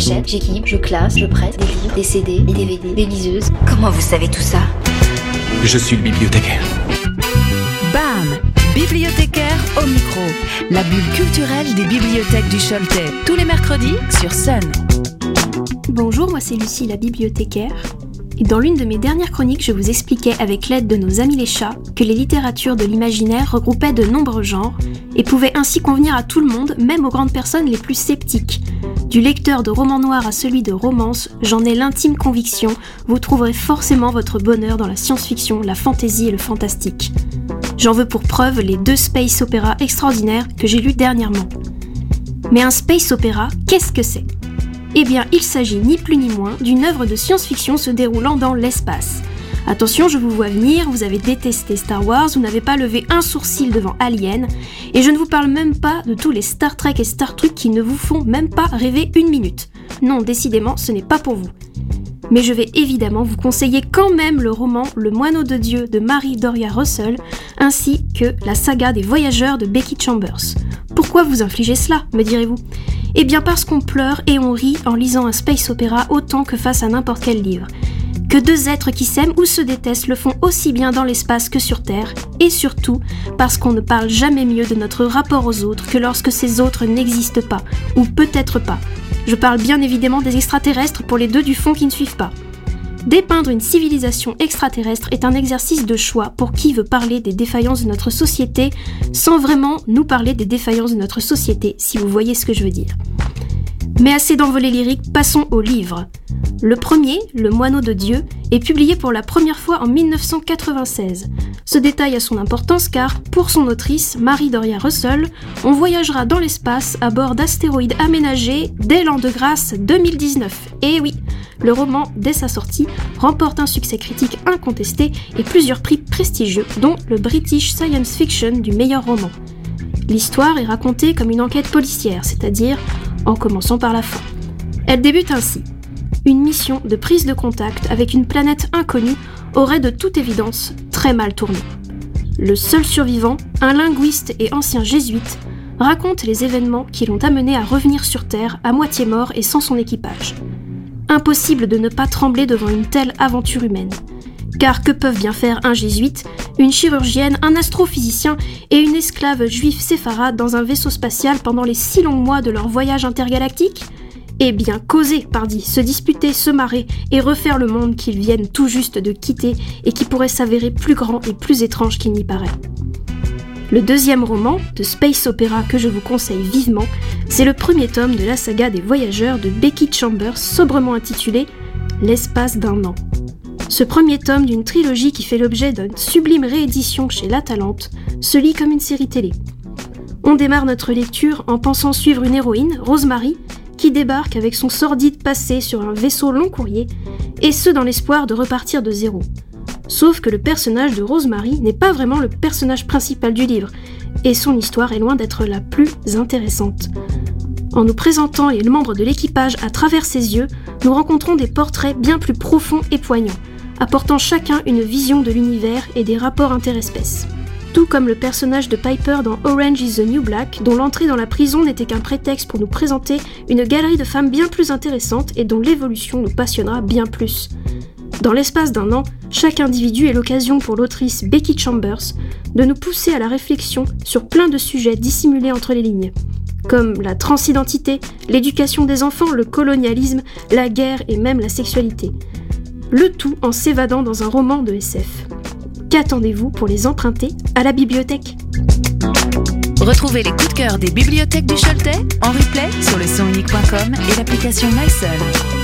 J'achète, j'équipe, je classe, je prête des livres, des CD, des DVD, des liseuses. Comment vous savez tout ça? Je suis le bibliothécaire. BAM Bibliothécaire au micro. La bulle culturelle des bibliothèques du Choletais. Tous les mercredis sur Sun. Bonjour, moi c'est Lucie, la bibliothécaire. Et dans l'une de mes dernières chroniques, je vous expliquais avec l'aide de nos amis les chats que les littératures de l'imaginaire regroupaient de nombreux genres et pouvaient ainsi convenir à tout le monde, même aux grandes personnes les plus sceptiques. Du lecteur de romans noirs à celui de romance, j'en ai l'intime conviction, vous trouverez forcément votre bonheur dans la science-fiction, la fantasy et le fantastique. J'en veux pour preuve les deux space opéras extraordinaires que j'ai lus dernièrement. Mais un space opéra, qu'est-ce que c'est? Eh bien, il s'agit ni plus ni moins d'une œuvre de science-fiction se déroulant dans l'espace. Attention, je vous vois venir, vous avez détesté Star Wars, vous n'avez pas levé un sourcil devant Alien, et je ne vous parle même pas de tous les Star Trek et Star Trek qui ne vous font même pas rêver une minute. Non, décidément, ce n'est pas pour vous. Mais je vais évidemment vous conseiller quand même le roman Le moineau de Dieu de Mary Doria Russell, ainsi que la saga des voyageurs de Becky Chambers. Pourquoi vous infligez cela, me direz-vous? Eh bien parce qu'on pleure et on rit en lisant un space opéra autant que face à n'importe quel livre que deux êtres qui s'aiment ou se détestent le font aussi bien dans l'espace que sur Terre, et surtout parce qu'on ne parle jamais mieux de notre rapport aux autres que lorsque ces autres n'existent pas, ou peut-être pas. Je parle bien évidemment des extraterrestres pour les deux du fond qui ne suivent pas. Dépeindre une civilisation extraterrestre est un exercice de choix pour qui veut parler des défaillances de notre société sans vraiment nous parler des défaillances de notre société, si vous voyez ce que je veux dire. Mais assez d'envolées lyriques, passons au livre. Le premier, Le Moineau de Dieu, est publié pour la première fois en 1996. Ce détail a son importance car, pour son autrice, Marie Doria Russell, on voyagera dans l'espace à bord d'astéroïdes aménagés dès l'an de grâce 2019. Et oui, le roman, dès sa sortie, remporte un succès critique incontesté et plusieurs prix prestigieux, dont le British Science Fiction du meilleur roman. L'histoire est racontée comme une enquête policière, c'est-à-dire en commençant par la fin. Elle débute ainsi. Une mission de prise de contact avec une planète inconnue aurait de toute évidence très mal tourné. Le seul survivant, un linguiste et ancien jésuite, raconte les événements qui l'ont amené à revenir sur Terre à moitié mort et sans son équipage. Impossible de ne pas trembler devant une telle aventure humaine. Car que peuvent bien faire un jésuite, une chirurgienne, un astrophysicien et une esclave juive séfarade dans un vaisseau spatial pendant les six longs mois de leur voyage intergalactique Eh bien, causer, pardi, se disputer, se marrer et refaire le monde qu'ils viennent tout juste de quitter et qui pourrait s'avérer plus grand et plus étrange qu'il n'y paraît. Le deuxième roman de space opéra que je vous conseille vivement, c'est le premier tome de la saga des voyageurs de Becky Chambers, sobrement intitulé L'espace d'un an. Ce premier tome d'une trilogie qui fait l'objet d'une sublime réédition chez La Talente se lit comme une série télé. On démarre notre lecture en pensant suivre une héroïne, Rosemary, qui débarque avec son sordide passé sur un vaisseau long courrier, et ce dans l'espoir de repartir de zéro. Sauf que le personnage de Rosemary n'est pas vraiment le personnage principal du livre, et son histoire est loin d'être la plus intéressante. En nous présentant les membres de l'équipage à travers ses yeux, nous rencontrons des portraits bien plus profonds et poignants, apportant chacun une vision de l'univers et des rapports interespèces. Tout comme le personnage de Piper dans Orange is the New Black, dont l'entrée dans la prison n'était qu'un prétexte pour nous présenter une galerie de femmes bien plus intéressantes et dont l'évolution nous passionnera bien plus. Dans l'espace d'un an, chaque individu est l'occasion pour l'autrice Becky Chambers de nous pousser à la réflexion sur plein de sujets dissimulés entre les lignes, comme la transidentité, l'éducation des enfants, le colonialisme, la guerre et même la sexualité le tout en s'évadant dans un roman de SF. Qu'attendez-vous pour les emprunter à la bibliothèque? Retrouvez les coups de cœur des bibliothèques du Choletais en replay sur le sonunique.com et l'application MySun.